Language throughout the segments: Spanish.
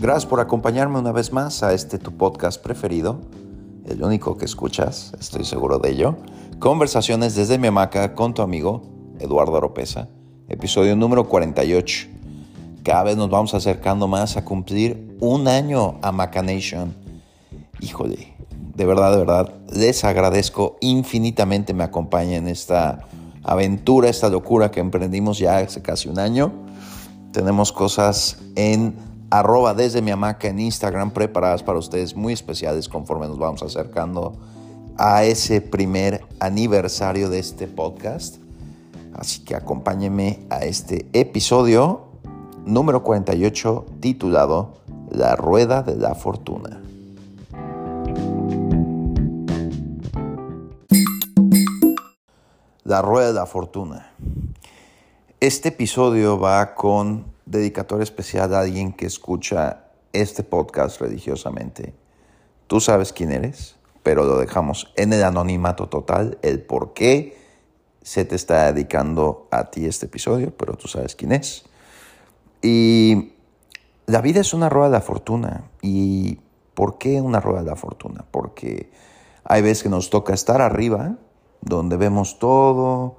Gracias por acompañarme una vez más a este tu podcast preferido, el único que escuchas, estoy seguro de ello. Conversaciones desde mi hamaca con tu amigo Eduardo Oropesa, episodio número 48. Cada vez nos vamos acercando más a cumplir un año a Nation. Híjole, de verdad, de verdad, les agradezco infinitamente me acompañen en esta aventura, esta locura que emprendimos ya hace casi un año. Tenemos cosas en arroba desde mi hamaca en Instagram preparadas para ustedes muy especiales conforme nos vamos acercando a ese primer aniversario de este podcast. Así que acompáñenme a este episodio número 48 titulado La Rueda de la Fortuna. La Rueda de la Fortuna. Este episodio va con dedicatoria especial a alguien que escucha este podcast religiosamente. Tú sabes quién eres, pero lo dejamos en el anonimato total, el por qué se te está dedicando a ti este episodio, pero tú sabes quién es. Y la vida es una rueda de la fortuna. ¿Y por qué una rueda de la fortuna? Porque hay veces que nos toca estar arriba, donde vemos todo,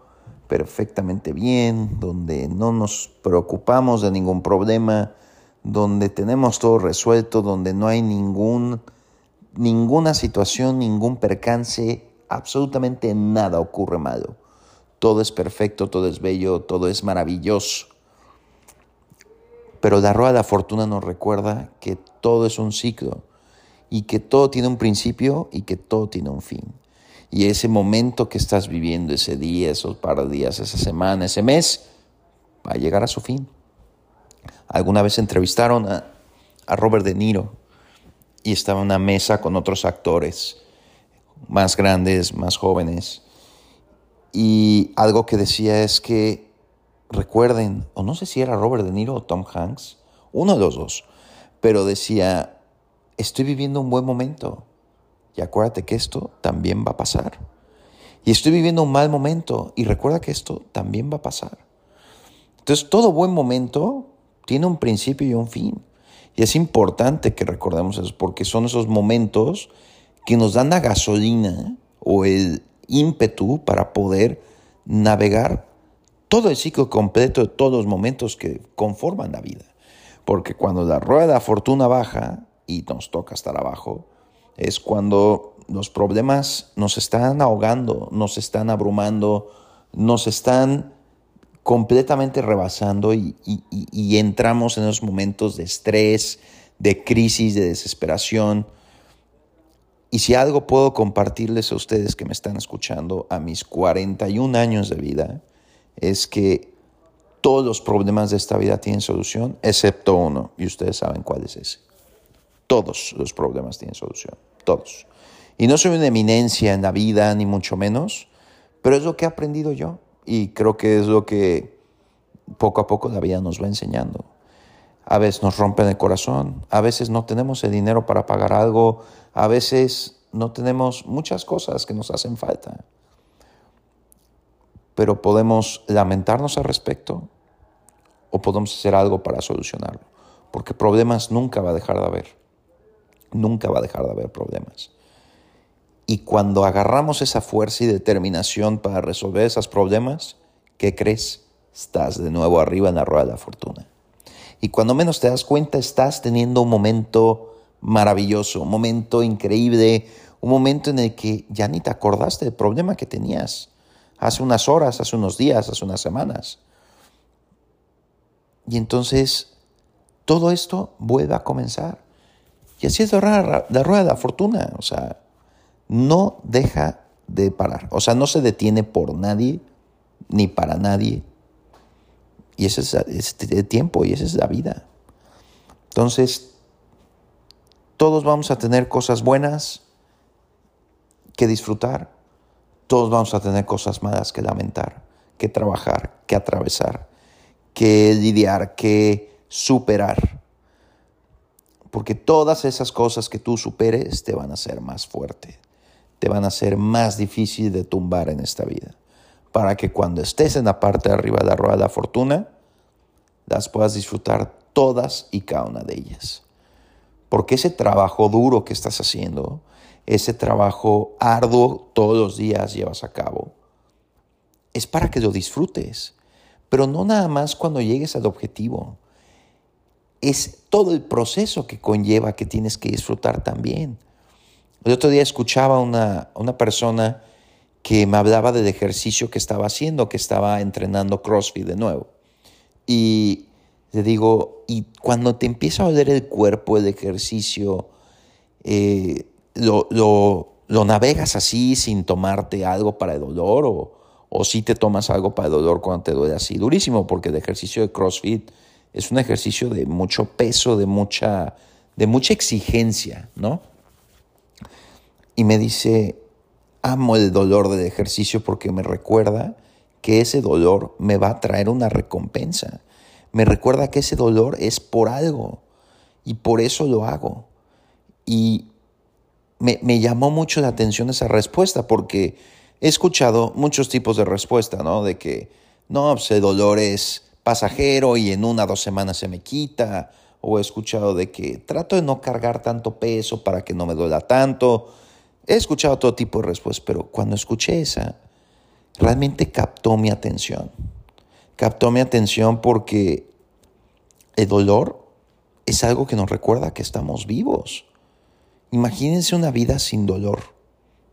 perfectamente bien, donde no nos preocupamos de ningún problema, donde tenemos todo resuelto, donde no hay ningún, ninguna situación, ningún percance, absolutamente nada ocurre malo. Todo es perfecto, todo es bello, todo es maravilloso. Pero la rueda de la fortuna nos recuerda que todo es un ciclo y que todo tiene un principio y que todo tiene un fin. Y ese momento que estás viviendo, ese día, esos par de días, esa semana, ese mes, va a llegar a su fin. Alguna vez entrevistaron a, Robert De Niro y estaba en una mesa con otros actores más grandes, más jóvenes. Y algo que decía es que recuerden, o no sé si era Robert De Niro o Tom Hanks, uno de los dos, pero decía, estoy viviendo un buen momento. Y acuérdate que esto también va a pasar. Y estoy viviendo un mal momento y recuerda que esto también va a pasar. Entonces todo buen momento tiene un principio y un fin. Y es importante que recordemos eso porque son esos momentos que nos dan la gasolina o el ímpetu para poder navegar todo el ciclo completo de todos los momentos que conforman la vida. Porque cuando la rueda de la fortuna baja y nos toca estar abajo, es cuando los problemas nos están ahogando, nos están abrumando, nos están completamente rebasando y, entramos en esos momentos de estrés, de crisis, de desesperación. Y si algo puedo compartirles a ustedes que me están escuchando a mis 41 años de vida, es que todos los problemas de esta vida tienen solución, excepto uno, y ustedes saben cuál es ese. Todos los problemas tienen solución todos. Y no soy una eminencia en la vida, ni mucho menos, pero es lo que he aprendido yo y creo que es lo que poco a poco la vida nos va enseñando. A veces nos rompen el corazón, a veces no tenemos el dinero para pagar algo, a veces no tenemos muchas cosas que nos hacen falta. Pero podemos lamentarnos al respecto o podemos hacer algo para solucionarlo, porque problemas nunca va a dejar de haber. Nunca va a dejar de haber problemas. Y cuando agarramos esa fuerza y determinación para resolver esos problemas, ¿qué crees? Estás de nuevo arriba en la rueda de la fortuna. Y cuando menos te das cuenta, estás teniendo un momento maravilloso, un momento increíble, un momento en el que ya ni te acordaste del problema que tenías hace unas horas, hace unos días, hace unas semanas. Y entonces todo esto vuelve a comenzar. Y así es la rueda, de la fortuna. O sea, no deja de parar. O sea, no se detiene por nadie, ni para nadie. Y ese es, el tiempo y esa es la vida. Entonces, todos vamos a tener cosas buenas que disfrutar. Todos vamos a tener cosas malas que lamentar, que trabajar, que atravesar, que lidiar, que superar. Porque todas esas cosas que tú superes te van a hacer más fuerte, te van a hacer más difícil de tumbar en esta vida. Para que cuando estés en la parte de arriba de la rueda de la fortuna, las puedas disfrutar todas y cada una de ellas. Porque ese trabajo duro que estás haciendo, ese trabajo arduo todos los días llevas a cabo, es para que lo disfrutes. Pero no nada más cuando llegues al objetivo. Es todo el proceso que conlleva que tienes que disfrutar también. El otro día escuchaba a una, una persona que me hablaba del ejercicio que estaba haciendo, que estaba entrenando CrossFit de nuevo. Y le digo, y cuando te empieza a doler el cuerpo, el ejercicio, eh, lo, lo, navegas así sin tomarte algo para el dolor o, o si te tomas algo para el dolor cuando te duele así durísimo, porque el ejercicio de CrossFit es un ejercicio de mucho peso, de mucha, de mucha exigencia, ¿no? Y me dice, amo el dolor del ejercicio porque me recuerda que ese dolor me va a traer una recompensa. Me recuerda que ese dolor es por algo y por eso lo hago. Y me, me llamó mucho la atención esa respuesta porque he escuchado muchos tipos de respuesta, ¿no? De que, no, pues el dolor es pasajero y en una o dos semanas se me quita. O he escuchado de que trato de no cargar tanto peso para que no me duela tanto. He escuchado todo tipo de respuestas, pero cuando escuché esa, realmente captó mi atención. Captó mi atención porque el dolor es algo que nos recuerda que estamos vivos. Imagínense una vida sin dolor,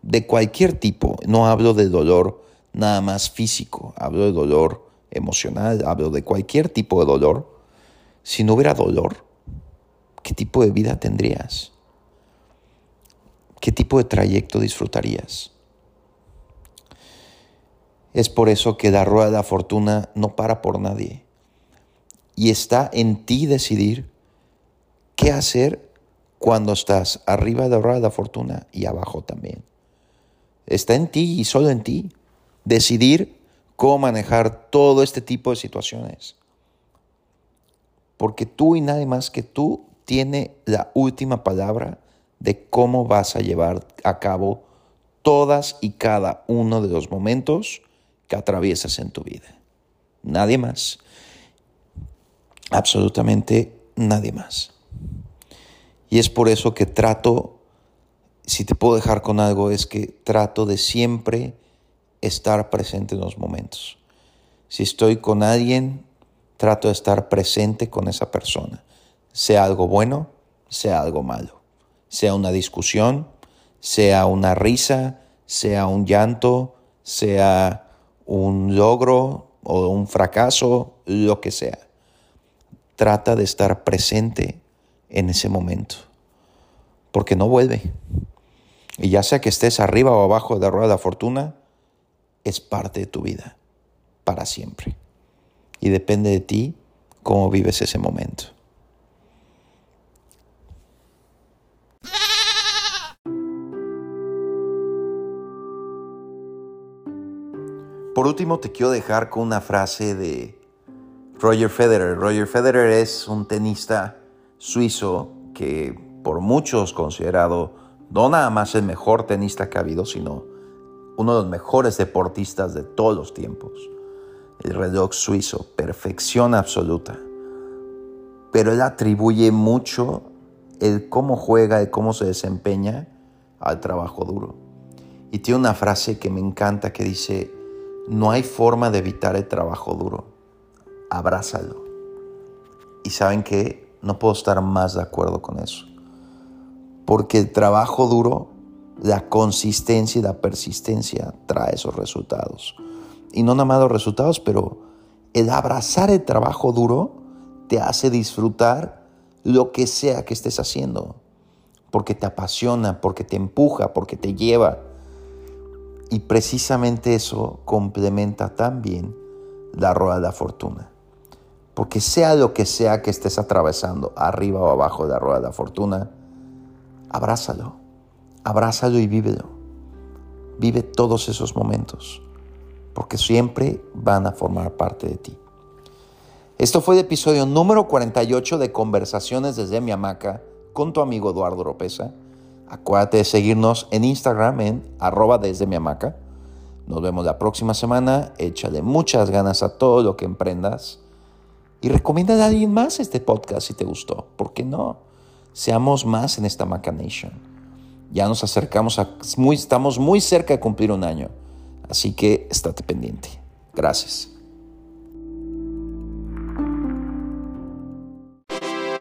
de cualquier tipo. No hablo de dolor nada más físico, hablo de dolor emocional, hablo de cualquier tipo de dolor. Si no hubiera dolor, ¿qué tipo de vida tendrías? ¿Qué tipo de trayecto disfrutarías? Es por eso que la rueda de la fortuna no para por nadie. Y está en ti decidir qué hacer cuando estás arriba de la rueda de la fortuna y abajo también. Está en ti y solo en ti decidir cómo manejar todo este tipo de situaciones. Porque tú y nadie más que tú tiene la última palabra de cómo vas a llevar a cabo todas y cada uno de los momentos que atraviesas en tu vida. Nadie más. Absolutamente nadie más. Y es por eso que trato, si te puedo dejar con algo, es que trato de siempre estar presente en los momentos. Si estoy con alguien, trato de estar presente con esa persona, sea algo bueno, sea algo malo sea una discusión, sea una risa, sea un llanto, sea un logro o un fracaso, lo que sea. Trata de estar presente en ese momento, porque no vuelve. Y ya sea que estés arriba o abajo de la rueda de la fortuna, es parte de tu vida, para siempre. Y depende de ti cómo vives ese momento. Por último, te quiero dejar con una frase de Roger Federer. Roger Federer es un tenista suizo que por muchos considerado no nada más el mejor tenista que ha habido, sino uno de los mejores deportistas de todos los tiempos. El reloj suizo, perfección absoluta. Pero él atribuye mucho el cómo juega, y cómo se desempeña al trabajo duro. Y tiene una frase que me encanta que dice, no hay forma de evitar el trabajo duro. Abrázalo. Y saben que no puedo estar más de acuerdo con eso. Porque el trabajo duro, la consistencia y la persistencia trae esos resultados. Y no nada más los resultados, pero el abrazar el trabajo duro te hace disfrutar lo que sea que estés haciendo. Porque te apasiona, porque te empuja, porque te lleva y precisamente eso complementa también la rueda de la fortuna. Porque sea lo que sea que estés atravesando, arriba o abajo de la rueda de la fortuna, abrázalo, abrázalo y vívelo. Vive todos esos momentos, porque siempre van a formar parte de ti. Esto fue el episodio número 48 de Conversaciones desde mi hamaca con tu amigo Eduardo Ropeza. Acuérdate de seguirnos en Instagram en arroba desde mi hamaca. Nos vemos la próxima semana. Échale muchas ganas a todo lo que emprendas. Y recomienda a alguien más este podcast si te gustó. ¿Por qué no? Seamos más en esta Maca Nation. Ya nos acercamos a, estamos muy cerca de cumplir un año. Así que estate pendiente. Gracias.